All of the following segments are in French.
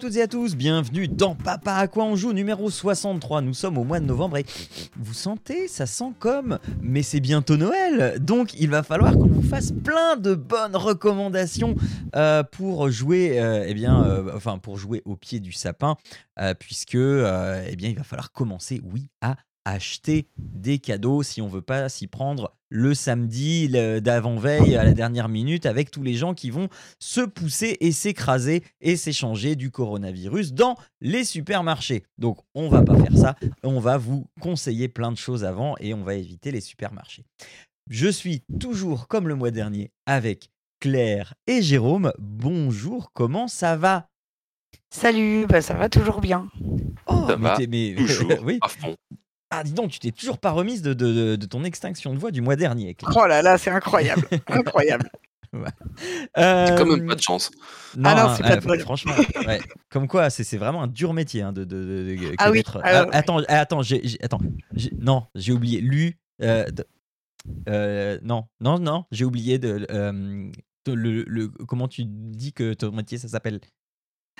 Toutes et à tous, bienvenue dans Papa à quoi on joue numéro 63. Nous sommes au mois de novembre et vous sentez, ça sent comme, mais c'est bientôt Noël, donc il va falloir qu'on vous fasse plein de bonnes recommandations euh, pour jouer, euh, eh bien, euh, enfin pour jouer au pied du sapin, euh, puisque, eh bien, il va falloir commencer, oui, à acheter des cadeaux si on veut pas s'y prendre le samedi le- d'avant-veille à la dernière minute avec tous les gens qui vont se pousser et s'écraser et s'échanger du coronavirus dans les supermarchés. Donc on va pas faire ça, on va vous conseiller plein de choses avant et on va éviter les supermarchés. Je suis toujours comme le mois dernier avec Claire et Jérôme. Bonjour, comment ça va? Salut, bah ça va toujours bien. Oh, Ça mais va mais- Toujours oui. à fond. Ah, dis donc, tu t'es toujours pas remise de, de- de- de ton extinction de voix du mois dernier. Claire. Oh là là, c'est incroyable, incroyable. C'est quand même Euh, pas de chance. Non, Ah non, c'est euh, pas de fr- bol. franchement, ouais. comme quoi, c'est c'est vraiment un dur métier hein, de, de, de- de- Ah oui, ah ouais, ouais. attends, ah, attends, j'ai- attends, non, j'ai oublié. Lu, euh, de- euh, non, non, non, j'ai oublié de, euh, de- le, le- comment tu dis que ton métier ça s'appelle?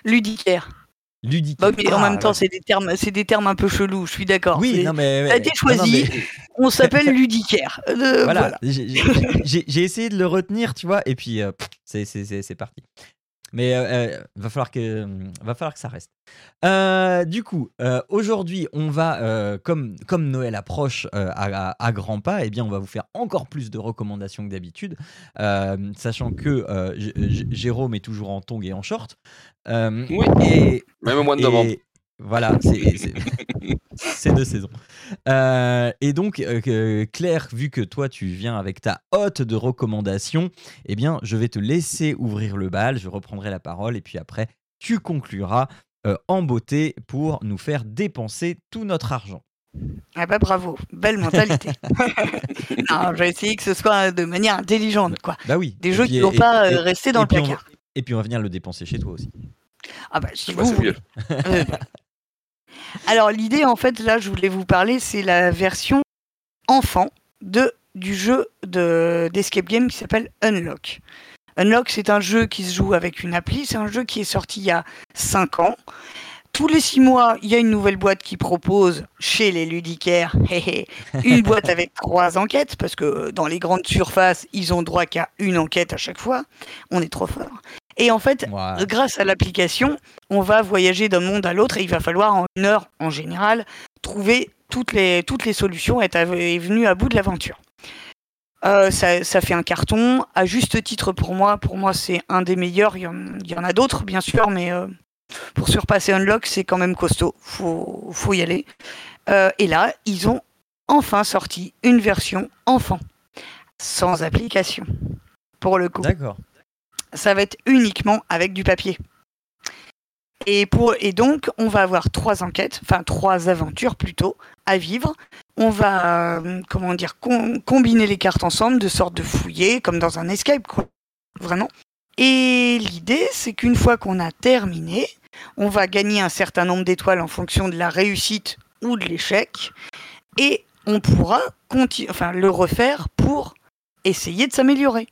Ludicaire. Ludique. Bah, mais en Ah, même temps, c'est des termes, c'est des termes un peu chelous. Je suis d'accord. oui, non mais ça a été non, non, choisi. mais- On s'appelle ludicaire. Euh, voilà, voilà. j'ai- essayé de le retenir, tu vois, et puis euh, c'est parti. Mais euh, euh, va falloir que va falloir que ça reste. Euh, du coup, euh, aujourd'hui, on va euh, comme comme Noël approche euh, à, à- à grands pas, eh bien, on va vous faire encore plus de recommandations que d'habitude, euh, sachant que euh, Jérôme est toujours en tongs et en short. Euh, Oui. et Même au mois de novembre. et voilà, c'est- c'est c'est de saison. Euh, et donc, euh, Claire, vu que toi, tu viens avec ta hotte de recommandations, eh bien, je vais te laisser ouvrir le bal, je reprendrai la parole, et puis après, tu concluras euh, en beauté pour nous faire dépenser tout notre argent. Ah bah bravo, belle mentalité. non, j'ai essayé que ce soit de manière intelligente, quoi. Bah oui. Des Et jeux puis- qui ne vont et- pas et- euh, rester dans le va- placard. Et puis, on va venir le dépenser chez toi aussi. Ah bah si Bah, vous c'est voulez. mieux. Euh, voilà. Alors l'idée en fait là je voulais vous parler c'est la version enfant de du jeu de d'escape game qui s'appelle Unlock. Unlock c'est un jeu qui se joue avec une appli, c'est un jeu qui est sorti il y a 5 ans. Tous les 6 mois, il y a une nouvelle boîte qui propose chez les ludicaires une boîte avec trois enquêtes parce que dans les grandes surfaces, ils ont droit qu'à une enquête à chaque fois. On est trop fort. Et en fait, grâce à l'application, on va voyager d'un monde à l'autre et il va falloir en une heure en général trouver toutes les, toutes les solutions et être venu à bout de l'aventure. Euh, ça, ça fait un carton, à juste titre pour moi. Pour moi, c'est un des meilleurs. Il y en, il y en a d'autres, bien sûr, mais euh, pour surpasser Unlock, c'est quand même costaud. Faut, faut y aller. Euh, et là, ils ont enfin sorti une version enfant, sans application. Pour le coup D'accord. Ça va être uniquement avec du papier. Et, pour, et donc, on va avoir trois enquêtes, enfin trois aventures plutôt, à vivre. On va, euh, comment dire, com- combiner les cartes ensemble, de sorte de fouiller, comme dans un escape. Vraiment. Et l'idée, c'est qu'une fois qu'on a terminé, on va gagner un certain nombre d'étoiles en fonction de la réussite ou de l'échec. Et on pourra enfin, le refaire pour essayer de s'améliorer.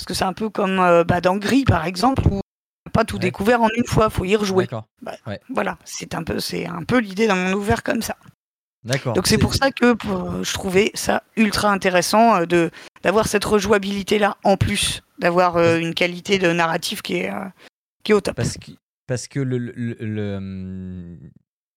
Parce que c'est un peu comme euh, bah, dans Gris, par exemple, où on n'a pas tout Ouais. découvert en une fois, faut y rejouer. D'accord. Voilà, c'est un peu, c'est un peu l'idée d'un monde ouvert comme ça. D'accord. Donc c'est pour ça que euh, je trouvais ça ultra intéressant euh, de d'avoir cette rejouabilité là en plus, d'avoir euh, une qualité de narratif qui est euh, qui est au top. Parce que, parce que le, le- le- le, hum,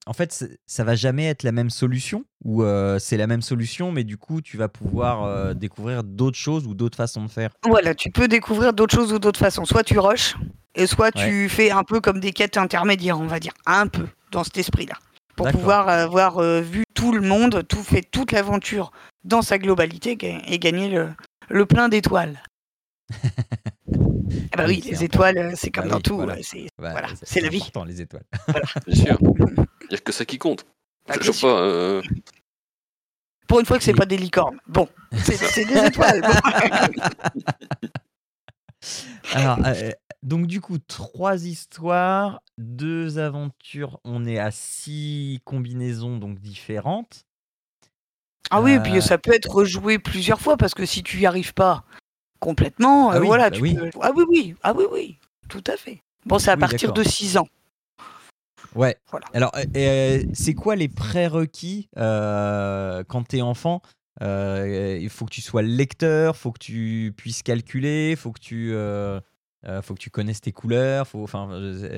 en fait, ça va jamais être la même solution ou euh, c'est la même solution, mais du coup, tu vas pouvoir euh, découvrir d'autres choses ou d'autres façons de faire. Voilà, tu peux découvrir d'autres choses ou d'autres façons. Soit tu rushes, et soit tu fais un peu comme des quêtes intermédiaires, on va dire, un peu dans cet esprit-là, pour pouvoir avoir euh, vu tout le monde, tout fait toute l'aventure dans sa globalité et gagner le, le plein d'étoiles. Ah bah Oui, oui, c'est les étoiles, euh, c'est comme Bah dans oui, tout, voilà. euh, c'est Bah, Voilà, c'est- c'est la vie. les étoiles. Bien sûr. Il n'y a que ça qui compte. Bah, Je pas. euh, Pour une fois que c'est pas des licornes. Bon, c'est des étoiles. Alors, euh, donc du coup, trois histoires, deux aventures. On est à six combinaisons donc différentes. Ah oui, et puis ça peut être rejoué plusieurs fois parce que si tu y arrives pas complètement, ah voilà, bah tu oui. Peux... Ah oui, oui, ah oui, oui, tout à fait. Bon, c'est à partir de 6 ans. Ouais. Voilà. Alors, c'est quoi les prérequis quand tu es enfant Il faut que tu sois lecteur, faut que tu puisses calculer, faut que tu faut que tu connaisses tes couleurs, faut, enfin,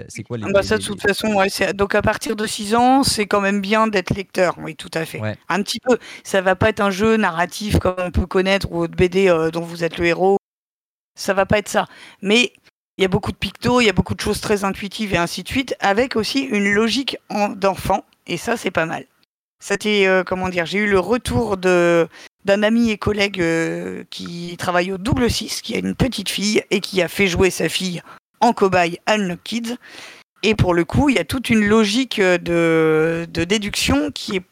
c'est quoi les. Bah ça, de toute façon, ouais, donc à partir de 6 ans, c'est quand même bien d'être lecteur, oui, tout à fait. Un petit peu. Ça va pas être un jeu narratif comme on peut connaître ou de BD dont vous êtes le héros. Ça va pas être ça. Mais il y a beaucoup de pictos, il y a beaucoup de choses très intuitives et ainsi de suite, avec aussi une logique d'enfant, et ça c'est pas mal. C'était, euh, comment dire, j'ai eu le retour de d'un ami et collègue euh, qui travaille au double 6, qui a une petite fille et qui a fait jouer sa fille en cobaye Unlock Kids. Et pour le coup, il y a toute une logique de, de déduction qui est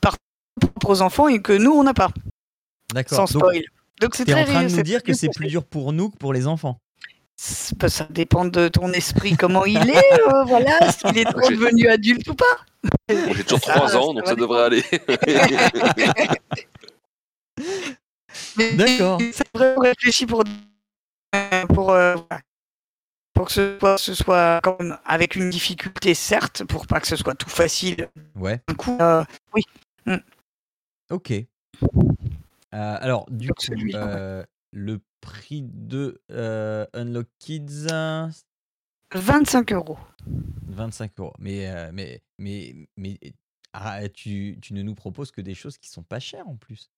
par aux enfants et que nous, on n'a pas. D'accord. Sans spoil. Donc c'est en train de nous dire que c'est plus dur pour nous que pour les enfants. Ça dépend de ton esprit, comment il est, euh, voilà, s'il est devenu adulte ou pas. J'ai toujours 3 ans, donc ça devrait aller. D'accord. C'est vraiment réfléchi pour, pour, euh, pour que ce soit, ce soit quand même avec une difficulté, certes, pour pas que ce soit tout facile. Ouais. Un coup, euh, oui. Mm. Ok. alors, du coup, le prix de euh, Unlock Kids 25 euros. 25 euros. Mais, euh, mais, mais, mais ah, tu, tu, ne nous proposes que des choses qui sont pas chères en plus.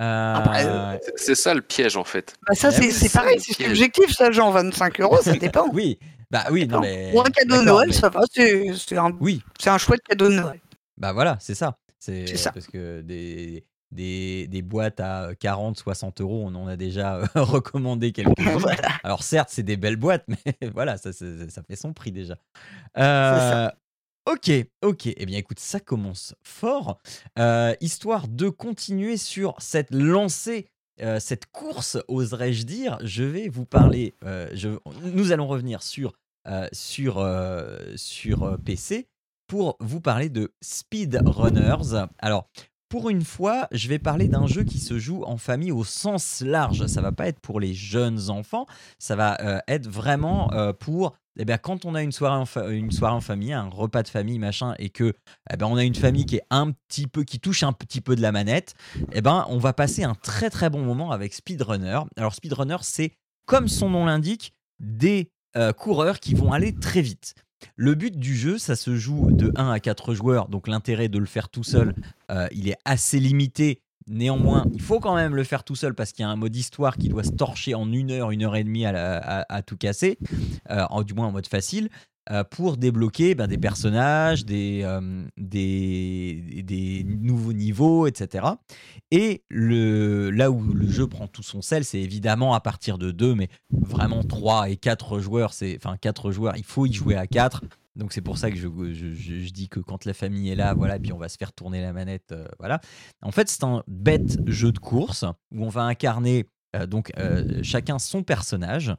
Euh, c'est ça le piège en fait. Bah ça, eh c'est pareil, c'est subjectif, ça, genre 25 euros, ça dépend. oui, bah oui, non, mais. Pour un cadeau de Noël, ça va, c'est un, oui. un chouette cadeau de Noël. Bah voilà, c'est ça. C'est ça. Parce que des, des, boîtes à 40, 60 euros, on en a déjà euh, recommandé quelques-unes. Alors certes, c'est des belles boîtes, mais voilà, ça, fait son prix déjà. Euh, ok, ok. Eh bien écoute, ça commence fort. Euh, histoire de continuer sur cette lancée cette course, oserais-je dire, je vais vous parler. nous allons revenir sur, sur, sur PC pour vous parler de Speedrunners. Alors, pour une fois, je vais parler d'un jeu qui se joue en famille au sens large. Ça va pas être pour les jeunes enfants, ça va euh, être vraiment euh, pour eh bien, quand on a une soirée, en une soirée en famille, un repas de famille, machin, et que eh ben, on a une famille qui est un petit peu, qui touche un petit peu de la manette, eh ben, on va passer un très très bon moment avec Speedrunner. Alors Speedrunner, c'est comme son nom l'indique, des euh, coureurs qui vont aller très vite. Le but du jeu, ça se joue de 1 à 4 joueurs, donc l'intérêt de le faire tout seul, euh, il est assez limité. Néanmoins, il faut quand même le faire tout seul parce qu'il y a un mode histoire qui doit se torcher en une heure, une heure et demie à, tout casser, euh, du moins en mode facile. Euh, pour débloquer ben, des personnages, des, euh, nouveaux niveaux, etc. Et là où le jeu prend tout son sel, c'est évidemment à partir de 2, mais vraiment 3 et 4 joueurs, c'est enfin 4 joueurs, il faut y jouer à 4. Donc c'est pour ça que je, dis que quand la famille est là, voilà, puis on va se faire tourner la manette, euh, voilà. En fait, c'est un bête jeu de course où on va incarner donc chacun son personnage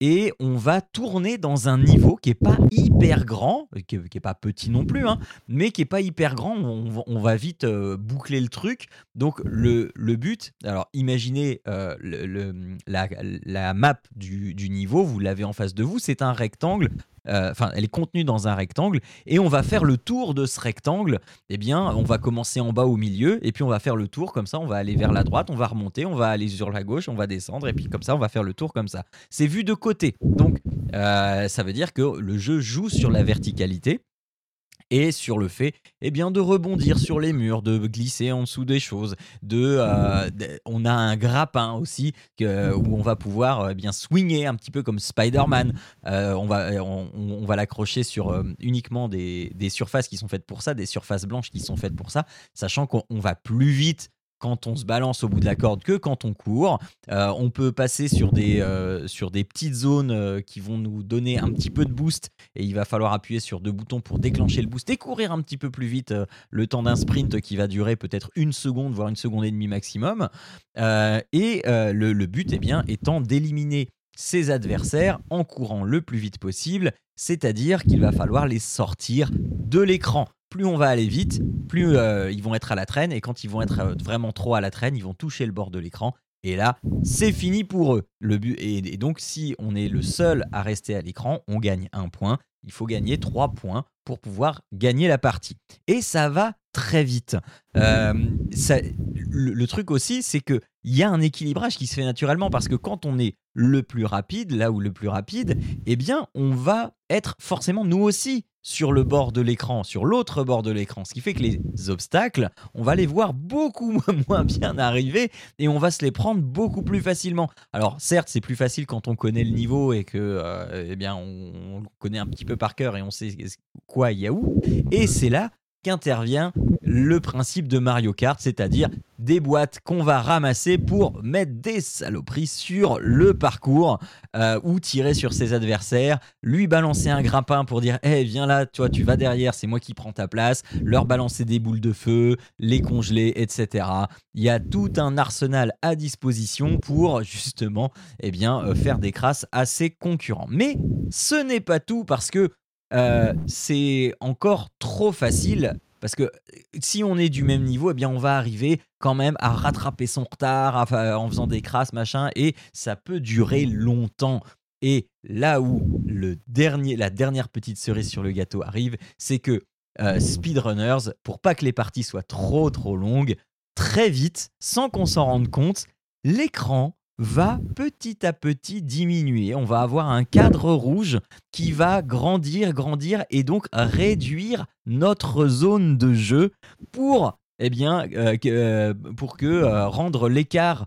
et on va tourner dans un niveau qui est pas hyper grand, qui est, pas petit non plus, hein, mais qui est pas hyper grand. On, va vite euh, boucler le truc. Donc le, but, alors imaginez euh, la, map du, niveau, vous l'avez en face de vous, c'est un rectangle enfin, elle est contenue dans un rectangle, et on va faire le tour de ce rectangle. Eh bien, on va commencer en bas au milieu, et puis on va faire le tour comme ça. On va aller vers la droite, on va remonter, on va aller sur la gauche, on va descendre, et puis comme ça, on va faire le tour comme ça. C'est vu de côté, donc euh, ça veut dire que le jeu joue sur la verticalité et sur le fait eh bien, de rebondir sur les murs, de glisser en dessous des choses. De, euh, on a un grappin aussi où on va pouvoir eh bien swinger un petit peu comme Spider-Man. Euh, on va, on, va l'accrocher sur euh, uniquement des, surfaces qui sont faites pour ça, des surfaces blanches qui sont faites pour ça, sachant qu'on va plus vite quand on se balance au bout de la corde que quand on court. Euh, on peut passer sur des, euh, sur des petites zones euh, qui vont nous donner un petit peu de boost et il va falloir appuyer sur deux boutons pour déclencher le boost et courir un petit peu plus vite le temps d'un sprint qui va durer peut-être une seconde, voire une seconde et demie maximum. et le, but eh bien, étant d'éliminer ses adversaires en courant le plus vite possible, c'est-à-dire qu'il va falloir les sortir de l'écran plus on va aller vite, plus euh, ils vont être à la traîne. Et quand ils vont être euh, vraiment trop à la traîne, ils vont toucher le bord de l'écran. Et là, c'est fini pour eux. Le but, et, donc, si on est le seul à rester à l'écran, on gagne un point. Il faut gagner trois points pour pouvoir gagner la partie. Et ça va très vite. Euh, le, truc aussi, c'est qu'il y a un équilibrage qui se fait naturellement parce que quand on est le plus rapide, là où le plus rapide, eh bien, on va être forcément nous aussi sur le bord de l'écran, sur l'autre bord de l'écran. Ce qui fait que les obstacles, on va les voir beaucoup moins bien arriver et on va se les prendre beaucoup plus facilement. Alors certes, c'est plus facile quand on connaît le niveau et que euh, eh bien on, connaît un petit peu par cœur et on sait quoi il y a où. Et c'est là qu'intervient le principe de Mario Kart, c'est-à-dire des boîtes qu'on va ramasser pour mettre des saloperies sur le parcours euh, ou tirer sur ses adversaires, lui balancer un grappin pour dire Eh, viens là, toi tu vas derrière, c'est moi qui prends ta place, leur balancer des boules de feu, les congeler, etc. Il y a tout un arsenal à disposition pour justement eh bien, euh, faire des crasses à ses concurrents. Mais ce n'est pas tout parce que euh, c'est encore trop facile parce que si on est du même niveau, eh bien on va arriver quand même à rattraper son retard en faisant des crasses, machin, et ça peut durer longtemps. Et là où le dernier, la dernière petite cerise sur le gâteau arrive, c'est que euh, speedrunners, pour pas que les parties soient trop trop longues, très vite, sans qu'on s'en rende compte, l'écran va petit à petit diminuer. On va avoir un cadre rouge qui va grandir, grandir et donc réduire notre zone de jeu pour, eh bien, euh, euh, pour que euh, rendre l'écart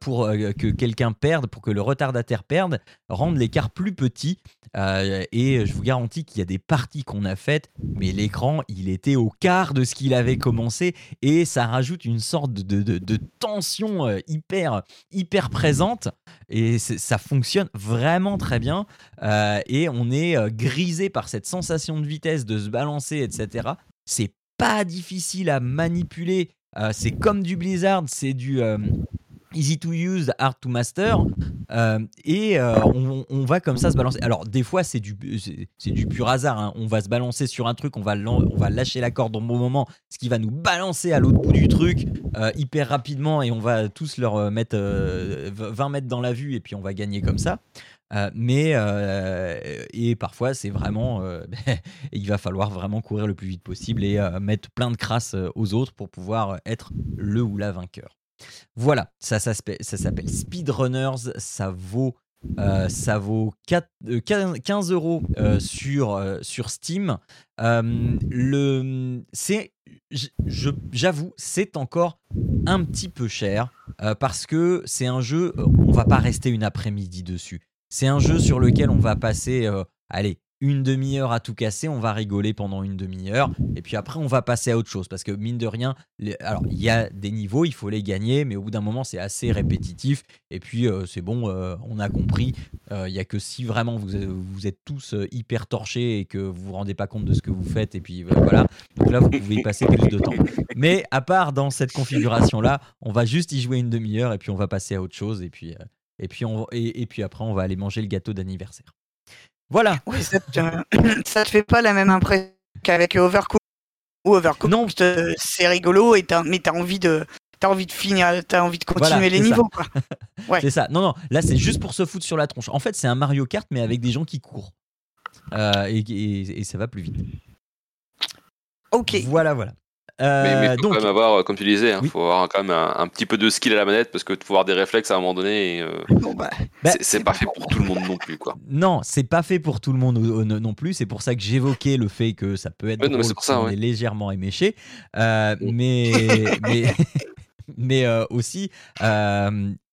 pour euh, que quelqu'un perde, pour que le retardataire perde, rendre l'écart plus petit. Euh, et je vous garantis qu'il y a des parties qu'on a faites, mais l'écran, il était au quart de ce qu'il avait commencé et ça rajoute une sorte de, de, tension hyper, hyper présente et ça fonctionne vraiment très bien. et on est grisé par cette sensation de vitesse, de se balancer, etc. C'est pas difficile à manipuler. c'est comme du Blizzard, c'est du easy to use, hard to master. Euh, et euh, on, va comme ça se balancer. Alors, des fois, c'est du, du pur hasard. Hein. On va se balancer sur un truc, on va, on va lâcher la corde au bon moment, ce qui va nous balancer à l'autre bout du truc euh, hyper rapidement et on va tous leur mettre 20 mètres dans la vue et puis on va gagner comme ça. mais et parfois c'est vraiment il va falloir vraiment courir le plus vite possible et mettre plein de crasses aux autres pour pouvoir être le ou la vainqueur. Voilà, ça, s'appelle Speedrunners, ça vaut, euh, ça vaut 4, 15 euh, euros euh, sur, sur Steam. j'avoue, c'est encore un petit peu cher parce que c'est un jeu, on va pas rester une après-midi dessus. C'est un jeu sur lequel on va passer, allez, une demi-heure à tout casser, on va rigoler pendant une demi-heure, et puis après on va passer à autre chose, parce que mine de rien, alors il y a des niveaux, il faut les gagner, mais au bout d'un moment c'est assez répétitif, et puis euh, c'est bon, euh, on a compris, euh, il y a que si vraiment vous, vous êtes tous hyper torchés et que vous vous rendez pas compte de ce que vous faites, et puis voilà, donc là vous pouvez y passer plus de temps. Mais à part dans cette configuration-là, on va juste y jouer une demi-heure, et puis on va passer à autre chose, et puis, et puis, on, et puis après on va aller manger le gâteau d'anniversaire. Voilà. Oui, ça, te, fait pas la même impression qu'avavec Overcooked. Ou Overcooked, non. c'est rigolo, et mais t'as envie de. T'as envie de finir, t'as envie de continuer les niveaux, quoi. Ouais. C'est ça. Non, non, là c'est juste pour se foutre sur la tronche. En fait, c'est un Mario Kart, mais avec des gens qui courent. Euh, et, et, ça va plus vite. Ok. Voilà, voilà mais il euh, faut quand même avoir, comme tu disais, il hein, faut avoir quand même un, petit peu de skill à la manette parce que faut avoir des réflexes à un moment donné. Euh, bah, bah, c'est pas fait pour tout le monde non plus, quoi. Non, c'est pas fait pour tout le monde non plus. C'est pour ça que j'évoquais le fait que ça peut être légèrement éméché, euh, mais mais mais aussi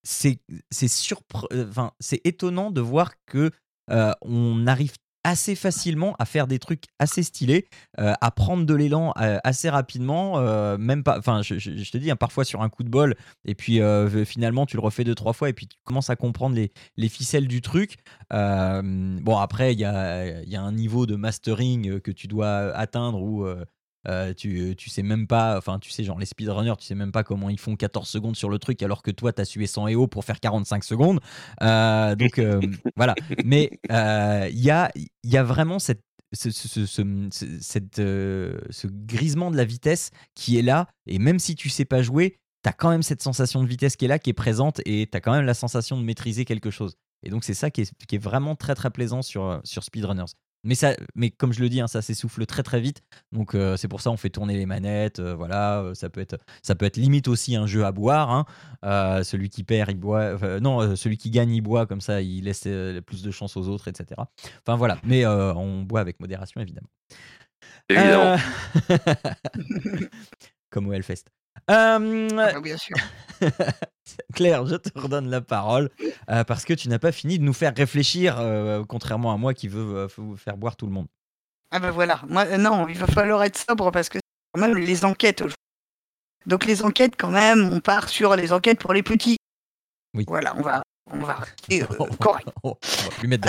c'est c'est surpre... enfin c'est étonnant de voir que on arrive assez facilement à faire des trucs assez stylés, à prendre de l'élan assez rapidement, même pas. Enfin, je, te dis, hein, parfois sur un coup de bol, et puis finalement tu le refais deux trois fois, et puis tu commences à comprendre les, les ficelles du truc. bon, après il y a, y a, un niveau de mastering que tu dois atteindre où euh, tu, tu sais même pas, enfin, tu sais, genre les speedrunners, tu sais même pas comment ils font 14 secondes sur le truc alors que toi, tu as sué 100 EO pour faire 45 secondes. Euh, donc euh, voilà. Mais il y a, y, a, vraiment cette ce, ce, cette, ce, grisement de la vitesse qui est là, et même si tu sais pas jouer, tu as quand même cette sensation de vitesse qui est là, qui est présente, et tu as quand même la sensation de maîtriser quelque chose. Et donc c'est ça qui est, qui est, vraiment très très plaisant sur, sur Speedrunners. Mais, ça, mais comme je le dis, hein, ça s'essouffle très très vite. Donc euh, c'est pour ça on fait tourner les manettes. Euh, voilà, euh, ça peut être ça peut être limite aussi un jeu à boire. Hein. celui qui perd, il boit. non, celui qui gagne, il boit. Comme ça, il laisse plus de chance aux autres, etc. Enfin voilà. Mais on boit avec modération évidemment. Évidemment. comme au Hellfest. Euh... Ah, bien sûr. Claire, je te redonne la parole euh, parce que tu n'as pas fini de nous faire réfléchir, euh, contrairement à moi qui veux euh, vous faire boire tout le monde. Ah ben voilà, moi, non, il va falloir être sobre parce que c'est quand même les enquêtes. Donc les enquêtes, quand même, on part sur les enquêtes pour les petits. Oui. Voilà, on va, on va rester correct. on va plus mettre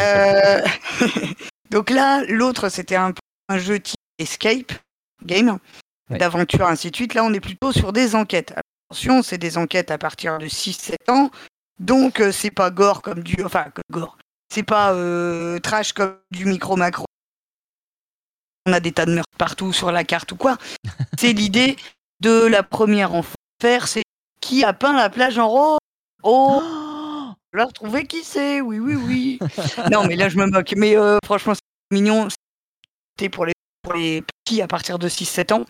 Donc là, l'autre, c'était un, un jeu type Escape Game d'aventure, ainsi de suite. Là, on est plutôt sur des enquêtes. Attention, c'est des enquêtes à partir de 6-7 ans. Donc, euh, c'est pas gore comme du. Enfin, gore. C'est pas euh, trash comme du micro-macro. On a des tas de meurtres partout sur la carte ou quoi. c'est l'idée de la première enfer. C'est qui a peint la plage en rose Oh Je vais retrouver qui c'est. Oui, oui, oui. non, mais là, je me moque. Mais euh, franchement, c'est mignon. C'était pour les, pour les petits à partir de 6-7 ans.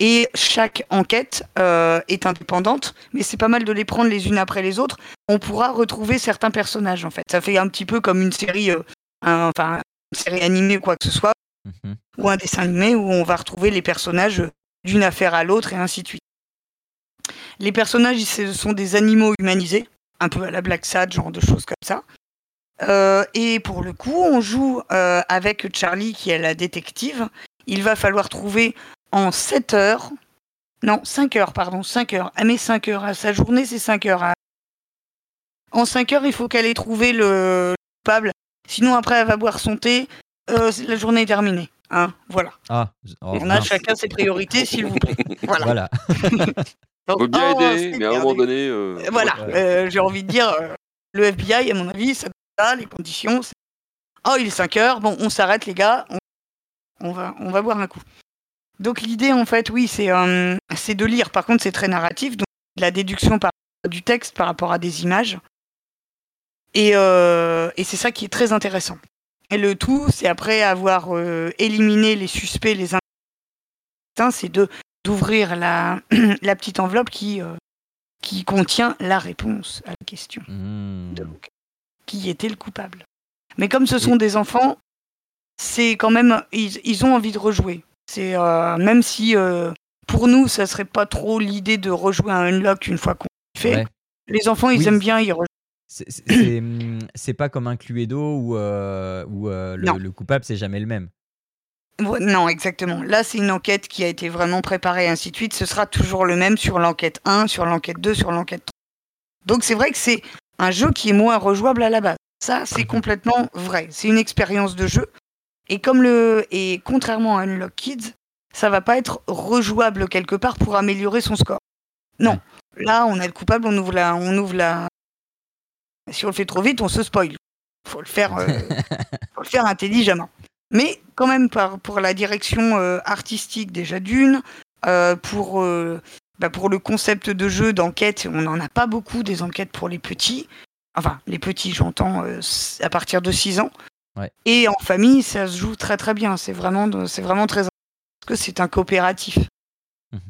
Et chaque enquête euh, est indépendante, mais c'est pas mal de les prendre les unes après les autres. On pourra retrouver certains personnages, en fait. Ça fait un petit peu comme une série, euh, enfin, une série animée ou quoi que ce soit, mhm. ou un dessin animé où on va retrouver les personnages d'une affaire à l'autre et ainsi de suite. Les personnages, ce sont des animaux humanisés, un peu à la Black Sad, genre de choses comme ça. Euh, et pour le coup, on joue avec Charlie, qui est la détective. Il va falloir trouver en 7 heures. Non, 5 heures, pardon, 5 heures. Elle met 5 heures. À sa journée, c'est 5 heures. En 5 heures, il faut qu'elle ait trouvé le coupable. Sinon, après, elle va boire son thé. Euh, la journée est terminée. Hein, voilà. Ah, oh, On a chacun ses priorités, s'il vous plaît. Voilà. voilà. Donc, faut bien oh, aider, mais à un moment donné. Euh, voilà, euh, j'ai envie de dire, le FBI, à mon avis, ça ça, les conditions. Oh, il est 5 heures, bon, on s'arrête, les gars, on, va, on va boire un coup. Donc l'idée, en fait, oui, c'est euh, c'est de lire. Par contre, c'est très narratif, donc la déduction par, du texte par rapport à des images. Et, euh, et c'est ça qui est très intéressant. Et le tout, c'est après avoir euh, éliminé les suspects, les c'est de d'ouvrir la, la petite enveloppe qui, qui contient la réponse à la question. Mmh. Donc, qui était le coupable. Mais comme ce sont des enfants, c'est quand même, ils, ils ont envie de rejouer. C'est euh, même si euh, pour nous, ça serait pas trop l'idée de rejouer un unlock une fois qu'on fait. Les enfants, ils aiment bien y rejouer. C'est pas comme un Cluedo où, euh, où le, coupable, c'est jamais le même. Non, exactement. Là, c'est une enquête qui a été vraiment préparée et ainsi de suite. Ce sera toujours le même sur l'enquête 1, sur l'enquête 2, sur l'enquête 3. Donc, c'est vrai que c'est un jeu qui est moins rejouable à la base. Ça, c'est complètement vrai. C'est une expérience de jeu. Et comme le et contrairement à Unlock Kids, ça va pas être rejouable quelque part pour améliorer son score. Non. Là, on a le coupable, on ouvre la, on ouvre la. Si on le fait trop vite, on se spoil. Faut le faire, euh, faut le faire intelligemment. Mais quand même, pour la direction euh, artistique déjà d'une, euh, pour bah, pour le concept de jeu d'enquête, on n'en a pas beaucoup des enquêtes pour les petits. Enfin, les petits, j'entends à partir de 6 ans. Et en famille, ça se joue très très bien. C'est vraiment, c'est vraiment très parce que c'est un coopératif. Mhm.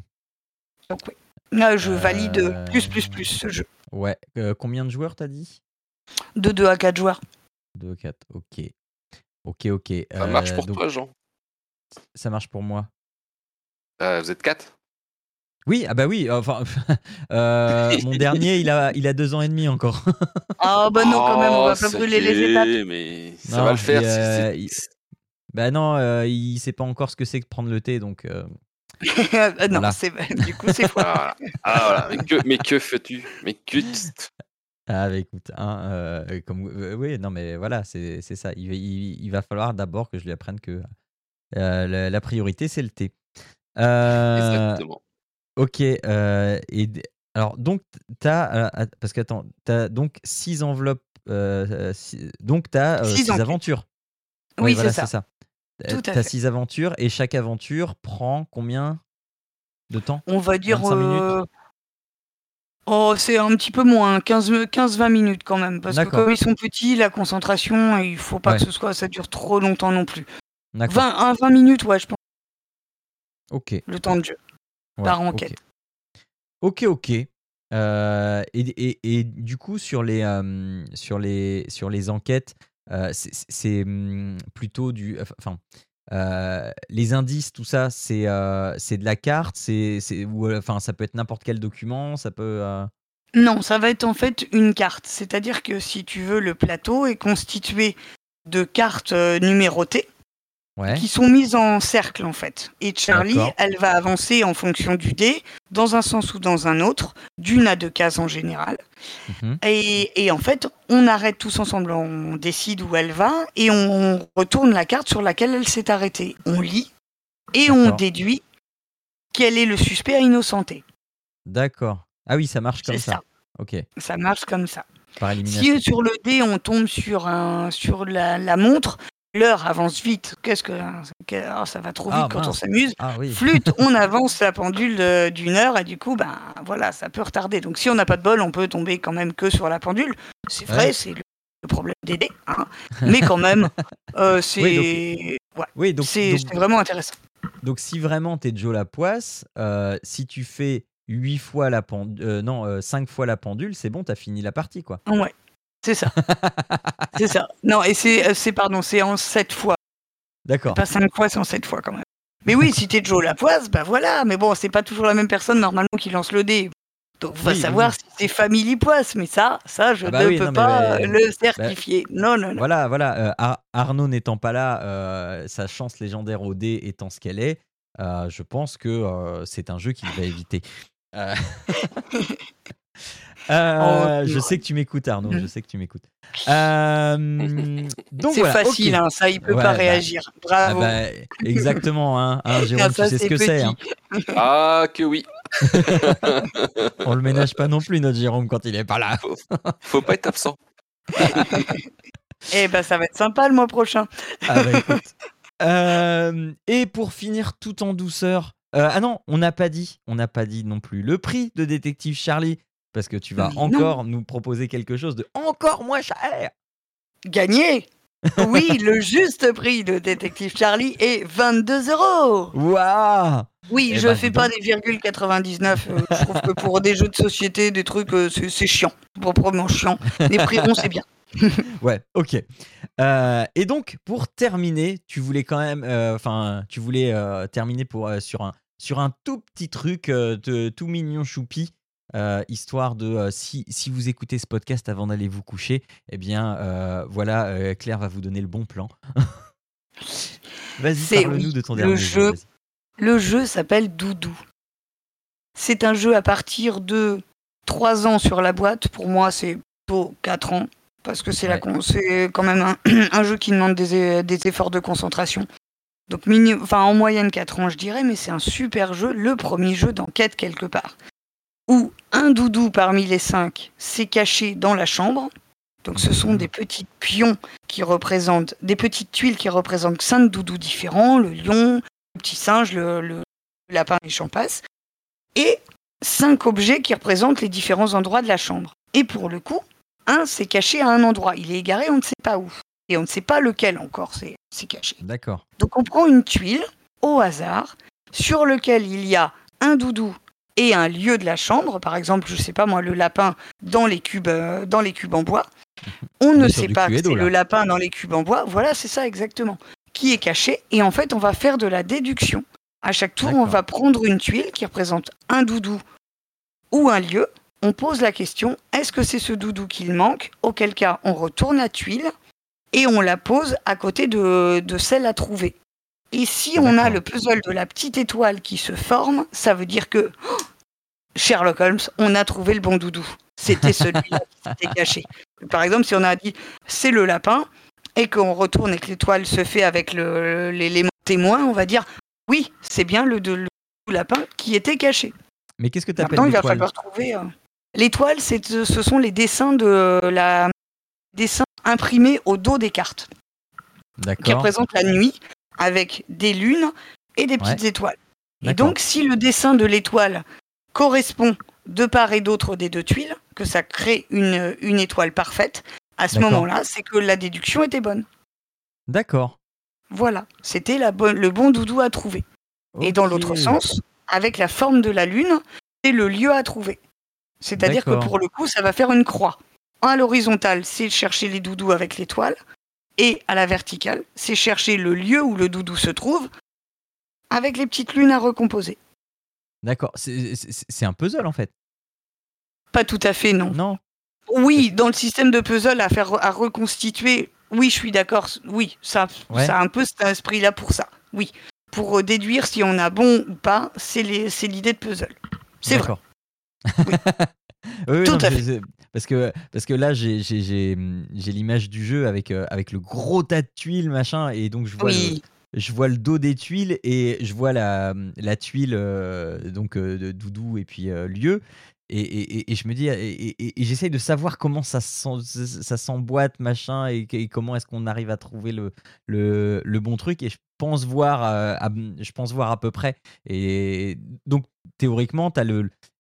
Donc oui. Là, je valide euh, plus plus plus ce jeu. Ouais. Euh, combien de joueurs t'as dit? De 2 à 4 joueurs. 2 à 4, ok. Ok, ok. Ça marche pour euh, toi, Jean? Ça marche pour moi. vous êtes 4 Oui, ah bah oui. Enfin, mon dernier, il a, il a deux ans et demi encore. Ah bah non, quand même, on va pas brûler les étapes. Mais ça va le faire. Bah non, il sait pas encore ce que c'est que prendre le thé, donc. non, c'est du coup c'est faux. Ah, voilà. Mais que, mais que fais-tu? Mais que ah, bah écoute, hein, euh, comme, euh, oui, non, mais voilà, c'est ça. Il, il, va falloir d'abord que je lui apprenne que euh, la, priorité, c'est le thé. Exactement. Ok. et, alors, donc, tu as. parce que, attends, tu as donc six enveloppes. donc, tu as six, aventures. Oui, c'est ça. ça. Tu as six aventures et chaque aventure prend combien de temps? On va dire. minutes? Oh, c'est un petit peu moins, 15-20 minutes quand même. Parce que comme ils sont petits, la concentration, il faut pas que ce soit, ça dure trop longtemps non plus. 20, 20 minutes, ouais, je pense. Ok. Le temps de jeu. Par enquête. Ok, ok. Euh, et, du coup, sur les, euh, sur les, sur les enquêtes, euh, c'est hum, plutôt du. Enfin, les indices, tout ça, c'est de la carte, c'est enfin ça peut être n'importe quel document, ça peut. Non, ça va être en fait une carte. C'est-à-dire que si tu veux, le plateau est constitué de cartes numérotées qui sont mises en cercle en fait. Et Charlie, elle va avancer en fonction du dé, dans un sens ou dans un autre, d'une à deux cases en général. Mhm. Et, en fait, on arrête tous ensemble, on décide où elle va et on retourne la carte sur laquelle elle s'est arrêtée. On lit et on déduit quel est le suspect innocenté. D'accord. Ah oui, ça marche comme ça. Ok. Ça marche comme ça. si sur le dé on tombe sur, un, sur la montre, l'heure avance vite. Qu'est-ce que oh, ça va trop vite ah, quand on s'amuse. Ah, Flûte, on avance la pendule d'une heure et du coup, ben voilà, ça peut retarder. Donc si on n'a pas de bol, on peut tomber quand même que sur la pendule. C'est vrai, c'est le, problème des dés, hein. mais quand même, euh, c'est oui, donc... c'est vraiment intéressant. Donc si vraiment tu es Joe Lapoisse, euh, si tu fais 8 fois la pendule, euh, non, 5 fois la pendule, c'est bon, tu as fini la partie quoi. Ouais. C'est ça. c'est ça. Non, et c'est, c'est pardon, c'est en 7 fois. D'accord. Pas 5 fois, c'est en 7 fois quand même. Mais oui, si t'es Joe Lapoise, bah voilà. Mais bon, c'est pas toujours la même personne normalement qui lance le dé. Donc, on va savoir si c'est Family Poisse. Mais ça, ça, je ah bah ne peux pas le certifier. non, non, non. Voilà, voilà. Euh, Arnaud n'étant pas là, euh, sa chance légendaire au dé étant ce qu'elle est, euh, je pense que c'est un jeu qu'il va éviter. Euh, oh, je sais que tu m'écoutes, Arnaud. Je sais que tu m'écoutes. Euh, c'est facile, hein, ça, il peut pas bah, réagir. Bravo. Ah bah, exactement, hein, hein Jérôme, tu sais ce que c'est. Hein. Ah, que oui. On le ménage pas non plus, notre Jérôme, quand il est pas là. Faut, faut pas être absent. Eh ben, ça va être sympa le mois prochain. Ah bah, écoute. Euh, et pour finir tout en douceur, ah non, on n'a pas dit, on n'a pas dit non plus le prix de détective Charlie parce que tu vas encore nous proposer quelque chose de encore moins cher. Gagné Oui, le juste prix de Détective Charlie est 22 euros. Waouh Oui, eh je ben, fais pas des virgules 99. Euh, je trouve que pour des jeux de société, des trucs, euh, c'est chiant, proprement chiant. Les prix ronds, c'est bien. ouais, ok. Euh, et donc, pour terminer, tu voulais quand même, enfin, tu voulais terminer pour sur un sur un tout petit truc de tout mignon choupi euh, histoire de euh, si, si, vous écoutez ce podcast avant d'aller vous coucher, eh bien euh, voilà, Claire va vous donner le bon plan. Vas-y, parle-nous de ton dernier jeu. le jeu s'appelle Doudou. C'est un jeu à partir de 3 ans sur la boîte. Pour moi, c'est plutôt 4 ans. Parce que c'est quand même un, jeu qui demande des, des efforts de concentration. Donc, enfin, en moyenne 4 ans, je dirais, mais c'est un super jeu, le premier jeu d'enquête quelque part où un doudou parmi les cinq s'est caché dans la chambre. Donc ce sont des petits pions qui représentent, des petites tuiles qui représentent cinq doudous différents, le lion, le petit singe, le, lapin et champasse, et cinq objets qui représentent les différents endroits de la chambre. Et pour le coup, un s'est caché à un endroit, il est égaré, on ne sait pas où. Et on ne sait pas lequel encore c'est caché. D'accord. Donc on prend une tuile au hasard sur lequel il y a un doudou et un lieu de la chambre, par exemple, je sais pas moi, le lapin dans les cubes, euh, dans les cubes en bois. On ne sait pas c'est le lapin dans les cubes en bois. Voilà, c'est ça exactement. Qui est caché. Et en fait, on va faire de la déduction À chaque tour, on va prendre une tuile qui représente un doudou ou un lieu. On pose la question est-ce que c'est ce doudou qu'il manque? Auquel cas, on retourne la tuile et on la pose à côté de, celle à trouver. Et si on a le puzzle de la petite étoile qui se forme, ça veut dire que oh, Sherlock Holmes, on a trouvé le bon doudou. C'était celui-là qui s'était caché. Par exemple, si on a dit c'est le lapin et qu'on retourne et que l'étoile se fait avec l'élément témoin, on va dire oui, c'est bien le, lapin qui était caché. Mais qu'est-ce que tu appelles l'étoile il va falloir trouver. Euh, l'étoile, ce sont les dessins de la dessins imprimés au dos des cartes. Qui représentent la nuit avec des lunes et des petites étoiles. Et donc, si le dessin de l'étoile correspond de part et d'autre des deux tuiles, que ça crée une, une étoile parfaite, à ce moment-là, c'est que la déduction était bonne. D'accord. Voilà, c'était le bon doudou à trouver. Et dans l'autre sens, avec la forme de la lune, c'est le lieu à trouver. C'est-à-dire que pour le coup, ça va faire une croix. À l'horizontale, c'est chercher les doudous avec l'étoile. Et à la verticale, c'est chercher le lieu où le doudou se trouve avec les petites lunes à recomposer. D'accord. C'est un puzzle en fait. Pas tout à fait, non. Non. Oui, dans le système de puzzle à faire à reconstituer, oui, je suis d'accord. Oui, ça, ça a un peu cet esprit-là pour ça. Oui, pour déduire si on a bon ou pas, c'est l'idée de puzzle. C'est vrai. oui. Tout à fait. Parce que, parce que là, j'ai l'image du jeu avec, euh, avec le gros tas de tuiles, machin, et donc je vois, le, je vois le dos des tuiles et je vois la, la tuile euh, donc, euh, de Doudou et puis Lieu. Et, et, je me dis, et, j'essaye de savoir comment ça, ça s'emboîte, machin, et, comment est-ce qu'on arrive à trouver le, le, le, bon truc. Et je pense voir, à, je pense voir à peu près. Et donc, théoriquement, tu as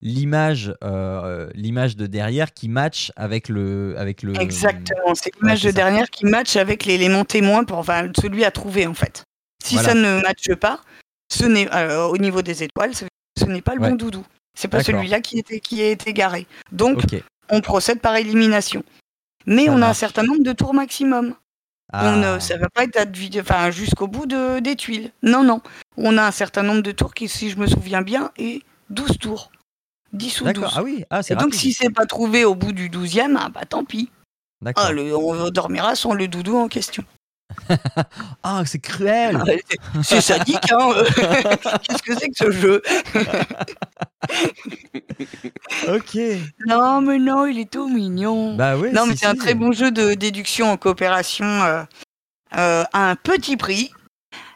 l'image euh, l'image de derrière qui match avec le. Avec le Exactement, c'est l'image de derrière qui match avec l'élément témoin pour enfin, celui à trouver, en fait. Si ça ne matche pas, ce n'est euh, au niveau des étoiles, ce n'est pas le bon doudou. C'est pas celui-là qui, était, qui est égaré. Donc, on procède par élimination. Mais on a un certain nombre de tours maximum. Ah. On, ça va pas être enfin, jusqu'au bout de, des tuiles. Non, non. On a un certain nombre de tours qui, si je me souviens bien, est 12 tours. 10 ou 12. Ah oui, ah, Et donc, si c'est pas trouvé au bout du 12e, ah bah tant pis. Ah, on dormira sans le doudou en question. ah, c'est cruel! Ah, c'est sadique, hein! Qu'est-ce que c'est que ce jeu? ok. Non, mais non, il est tout mignon. Bah oui, non, mais c'est un très bon jeu de déduction en coopération euh, euh, à un petit prix.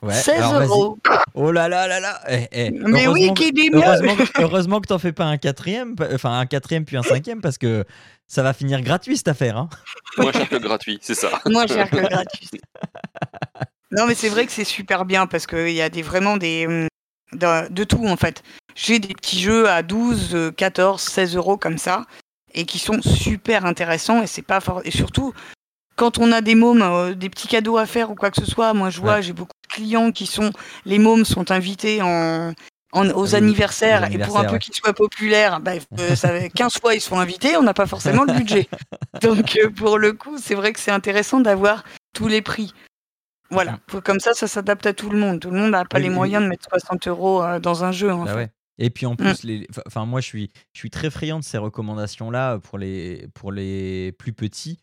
16 euros. Oh là là là là. Eh, eh. Mais oui, qui dit mieux. Heureusement, heureusement que t'en fais pas un quatrième, enfin un quatrième puis un cinquième parce que ça va finir gratuit cette affaire. Hein. Moins cher que gratuit, c'est ça. Moins cher que gratuit. non, mais c'est vrai que c'est super bien parce qu'il y a des, vraiment des, hum, de, tout en fait. J'ai des petits jeux à 12, 14, 16 euros comme ça et qui sont super intéressants et c'est pas et surtout quand on a des mômes, euh, des petits cadeaux à faire ou quoi que ce soit. Moi, je vois, j'ai beaucoup clients qui sont les mômes sont invités en, aux anniversaires, et pour un peu qu'ils soient populaires, bah, euh, ça, 15 fois ils sont invités, on n'a pas forcément le budget. Donc euh, pour le coup, c'est vrai que c'est intéressant d'avoir tous les prix. Voilà, comme ça, ça s'adapte à tout le monde. Tout le monde n'a pas les moyens de mettre 60 euros euh, dans un jeu. Bah et puis en plus, mm. les... enfin, moi je suis, je suis très friand de ces recommandations-là pour les, pour les plus petits,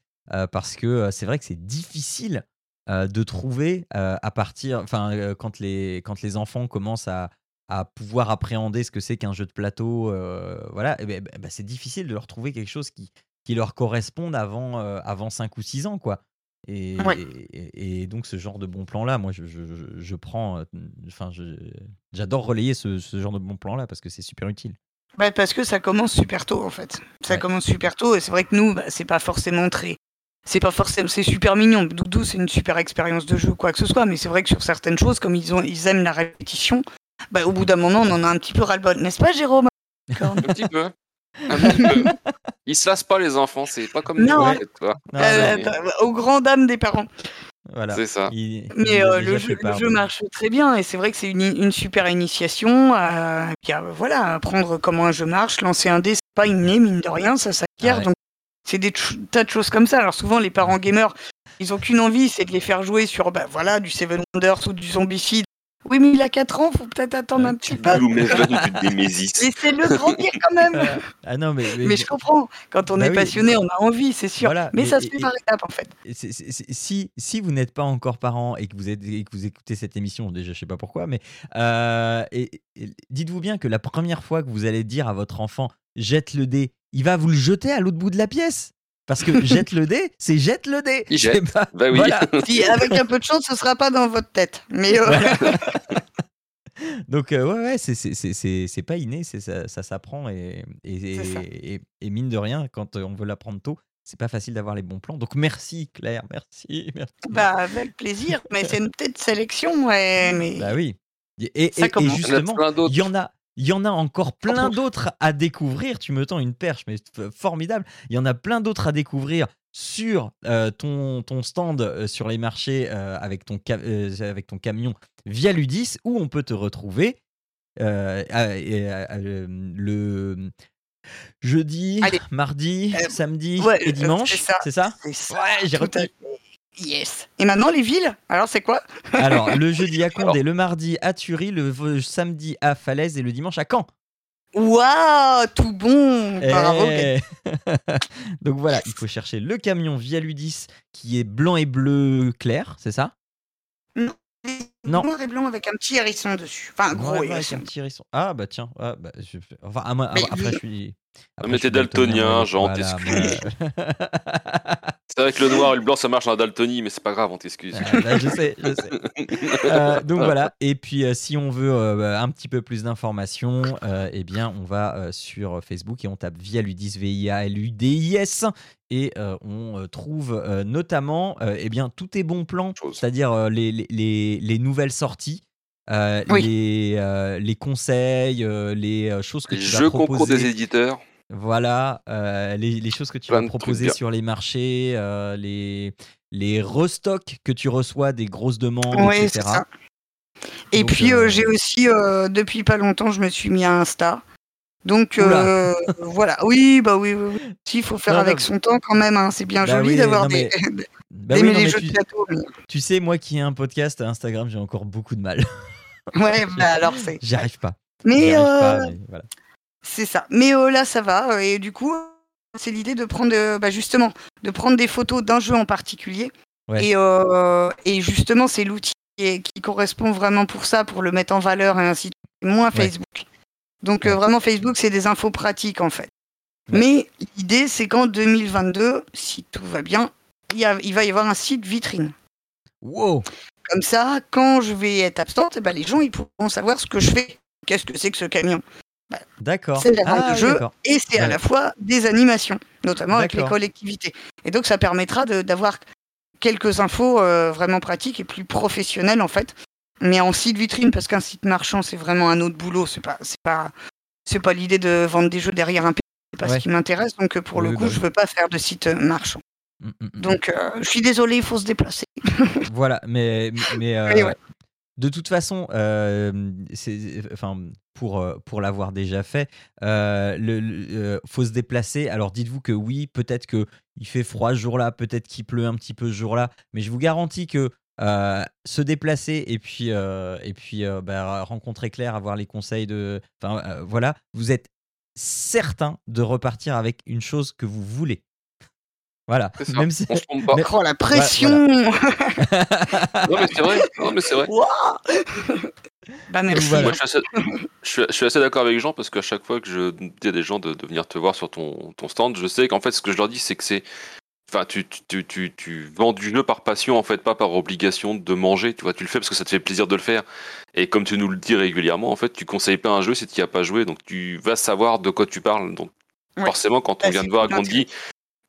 parce que c'est vrai que c'est difficile de trouver à partir, enfin quand les, quand les enfants commencent à, à pouvoir appréhender ce que c'est qu'un jeu de plateau, euh, voilà, et ben, ben, c'est difficile de leur trouver quelque chose qui, qui leur corresponde avant, euh, avant 5 ou 6 ans, quoi. Et, et, donc ce genre de bon plan là, moi je, je, je prends, euh, enfin j'adore relayer ce, ce, genre de bon plan là parce que c'est super utile. Bah parce que ça commence super tôt en fait. Ça commence super tôt et c'est vrai que nous, bah, c'est pas forcément très. C'est pas forcément, c'est super mignon. Doudou, c'est une super expérience de jeu, quoi que ce soit. Mais c'est vrai que sur certaines choses, comme ils ont, ils aiment la répétition, bah, au bout d'un moment, on en a un petit peu ras-le-bol, n'est-ce pas, Jérôme? Un petit peu. Un petit peu. Ils se lassent pas, les enfants, c'est pas comme non. nous, toi. Euh, aux grandes dames des parents. Voilà. C'est ça. mais euh, le, jeu, le, jeu, marche très bien et c'est vrai que c'est une, une, super initiation. Euh, voilà, apprendre comment un jeu marche, lancer un dé, c'est pas inné, mine de rien, ça s'acquiert. Ah donc c'est des tas de choses comme ça. Alors souvent, les parents gamers, ils ont qu'une envie, c'est de les faire jouer sur bah, voilà, du Seven Wonders ou du Zombicide Oui, mais il a 4 ans, faut peut-être attendre un petit peu. mais c'est le grandir quand même. ah non, mais, mais, je comprends. Quand on bah est passionné, on a envie, c'est sûr. mais, ça se fait par étapes, en fait. si, si vous n'êtes pas encore parent et que vous, êtes, que vous écoutez cette émission, déjà, je sais pas pourquoi, mais euh, dites-vous bien que la première fois que vous allez dire à votre enfant jette le dé, il va vous le jeter à l'autre bout de la pièce. Parce que jette le dé, c'est jette le dé. Il jette. Bah oui. avec un peu de chance, ce sera pas dans votre tête. Mais euh, Donc, euh, ouais, ouais, c'est pas inné, ça, ça s'apprend. Et, et, et, mine de rien, quand on veut l'apprendre tôt, c'est pas facile d'avoir les bons plans. Donc, merci Claire, merci. merci. Bah, avec plaisir. Mais c'est une petite sélection. Ouais, mais... Bah oui. Et, justement, il y en a, il y en a encore plein d'autres à découvrir. Tu me tends une perche, mais formidable. Il y en a plein d'autres à découvrir sur euh, ton, ton, stand euh, sur les marchés euh, avec, ton avec ton camion via Ludis, où on peut te retrouver le jeudi, mardi, samedi et dimanche. C'est ça, Ouais, j'ai retenu. Yes. Et maintenant, les villes Alors, c'est quoi Alors, le jeudi à Condé, le mardi à Thury, le samedi à Falaise et le dimanche à Caen. Waouh, tout bon Bravo eh. Donc voilà, il faut chercher le camion via Ludis qui est blanc et bleu clair, c'est ça? Non. Non. Noir et blanc avec un petit hérisson dessus. Enfin, un gros hérisson. un petit hérisson. Ah bah tiens. Ah, bah, Enfin, après, je suis. Après, mais t'es daltonien, genre, t'excuses. C'est vrai que le noir et le blanc, ça marche dans la daltonie, mais c'est pas grave, on t'excuse. Ah, bah, je sais, je sais. Euh, donc voilà. Et puis, euh, si on veut euh, un petit peu plus d'informations, eh bien, on va sur Facebook et on tape via Ludis, V-I-A-L-U-D-I-S. Et on trouve notamment, eh bien, tous tes bons plans, c'est-à-dire les, les, les, nouvelles sorties. les, les conseils, les choses que tu vas proposer. concours des éditeurs. Voilà, euh, les, choses que tu vas proposer sur les marchés, euh, les, les restocks que tu reçois des grosses demandes, etc. Et puis euh, j'ai aussi, depuis pas longtemps, je me suis mis à Insta. Donc voilà, oui, bah oui, oui, il faut faire avec son temps quand même. Hein. C'est bien bah joli d'avoir des, bah jeux de plateau. Tu sais, moi qui ai un podcast à Instagram, j'ai encore beaucoup de mal. ouais, bah alors c'est. J'y arrive pas. Mais, pas, mais voilà. C'est ça. Mais euh, là, ça va. Euh, et du coup, c'est l'idée de prendre, euh, bah, justement, de prendre des photos d'un jeu en particulier. Et, et, justement, c'est l'outil qui, correspond vraiment pour ça, pour le mettre en valeur et ainsi de suite. Moins Facebook. Donc vraiment, Facebook, c'est des infos pratiques en fait. Mais l'idée, c'est qu'en 2022, si tout va bien, il, il, va y avoir un site vitrine. Wow. Comme ça, quand je vais être absente, eh ben, les gens ils pourront savoir ce que je fais. Qu'est-ce que c'est que ce camion? D'accord. C'est ah, de jeux et c'est à la fois des animations, notamment avec les collectivités. Et donc ça permettra d'avoir quelques infos euh, vraiment pratiques et plus professionnelles en fait. Mais en site vitrine, parce qu'un site marchand c'est vraiment un autre boulot. C'est pas, c'est pas, c'est pas l'idée de vendre des jeux derrière un PC. C'est pas ce qui m'intéresse. Donc euh, pour le coup, bah je veux pas faire de site euh, marchand. Mmh, mmh, mmh. Donc je suis désolé, il faut se déplacer. voilà, mais mais de toute façon, c'est, enfin, pour, l'avoir déjà fait, le, faut se déplacer. Alors dites-vous que oui, peut-être qu'il fait froid ce jour-là, peut-être qu'il pleut un petit peu ce jour-là, mais je vous garantis que se déplacer et puis, et puis bah, rencontrer Claire, avoir les conseils de. Enfin, voilà, vous êtes certain de repartir avec une chose que vous voulez. Voilà. Même si... pas. Oh la pression Non mais c'est vrai. Non mais c'est vrai. bah merci. Moi, je suis assez, d'accord avec Jean parce qu'à chaque fois que je dis à des gens de, venir te voir sur ton, ton stand, je sais qu'en fait ce que je leur dis c'est que c'est Enfin, tu, tu, tu, tu, vends du jeu par passion, en fait, pas par obligation de manger. Tu vois, tu le fais parce que ça te fait plaisir de le faire. Et comme tu nous le dis régulièrement, en fait, tu conseilles pas un jeu si tu n'y as pas joué. Donc, tu vas savoir de quoi tu parles. Donc, forcément, quand on bah, vient de voir dit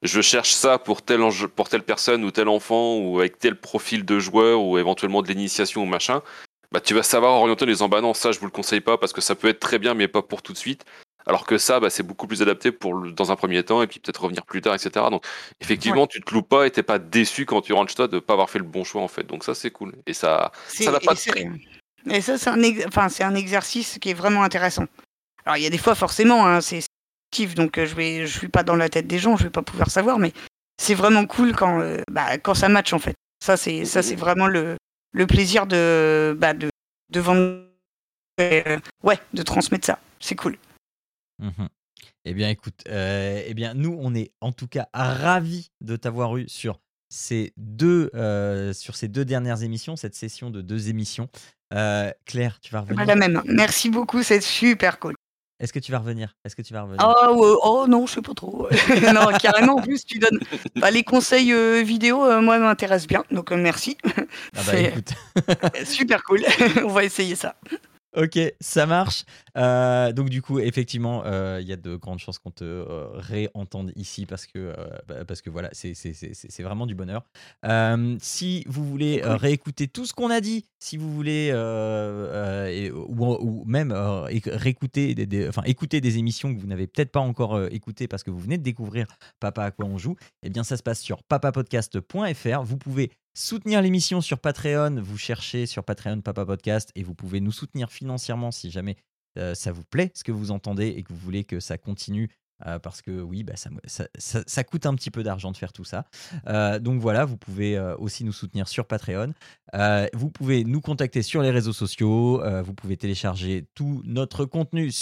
je cherche ça pour tel pour telle personne ou tel enfant ou avec tel profil de joueur ou éventuellement de l'initiation ou machin, bah tu vas savoir orienter en disant bah non ça je vous le conseille pas parce que ça peut être très bien mais pas pour tout de suite. Alors que ça, bah, c'est beaucoup plus adapté pour dans un premier temps et puis peut-être revenir plus tard, etc. Donc effectivement, tu te loupes pas et t'es pas déçu quand tu rentres chez toi de pas avoir fait le bon choix en fait. Donc ça c'est cool et ça ça n'a pas de prix. Et ça c'est un, enfin, un exercice qui est vraiment intéressant. Alors il y a des fois forcément, hein, c'est donc euh, je vais, je suis pas dans la tête des gens, je vais pas pouvoir savoir, mais c'est vraiment cool quand, euh, bah, quand ça match en fait. Ça c'est, ça c'est vraiment le, le plaisir de, bah, de, de vendre, euh, ouais, de transmettre ça. C'est cool. Mhm. Eh bien, écoute, euh, eh bien, nous, on est en tout cas ravis de t'avoir eu sur ces deux, euh, sur ces deux dernières émissions, cette session de deux émissions. Euh, Claire, tu vas revenir? La même. Merci beaucoup, c'est super cool. Est-ce que tu vas revenir? Est-ce que tu vas revenir? Oh, ouais, oh non, je sais pas trop. non, carrément, en plus, tu donnes bah, les conseils euh, vidéo, euh, moi, m'intéressent bien, donc euh, merci. Ah bah écoute. super cool. On va essayer ça. Ok, ça marche. Euh, donc du coup, effectivement, euh, il y a de grandes chances qu'on te euh, réentende ici parce que, bah, parce que voilà, c'est vraiment du bonheur. Si vous voulez réécouter tout ce qu'on a dit, si vous voulez, et- ou, ou même éc- réécouter, des, des- enfin écouter des émissions que vous n'avez peut-être pas encore écoutées parce que vous venez de découvrir Papa à quoi on joue, eh bien ça se passe sur papapodcast.fr. Vous pouvez soutenir l'émission sur Patreon. Vous cherchez sur Patreon Papa Podcast et vous pouvez nous soutenir financièrement si jamais euh, ça vous plaît ce que vous entendez et que vous voulez que ça continue. euh, parce que oui, bah, ça, coûte un petit peu d'argent de faire tout ça. Euh, donc voilà, vous pouvez aussi nous soutenir sur Patreon. Vous pouvez nous contacter sur les réseaux sociaux. vous pouvez télécharger tout notre contenu sur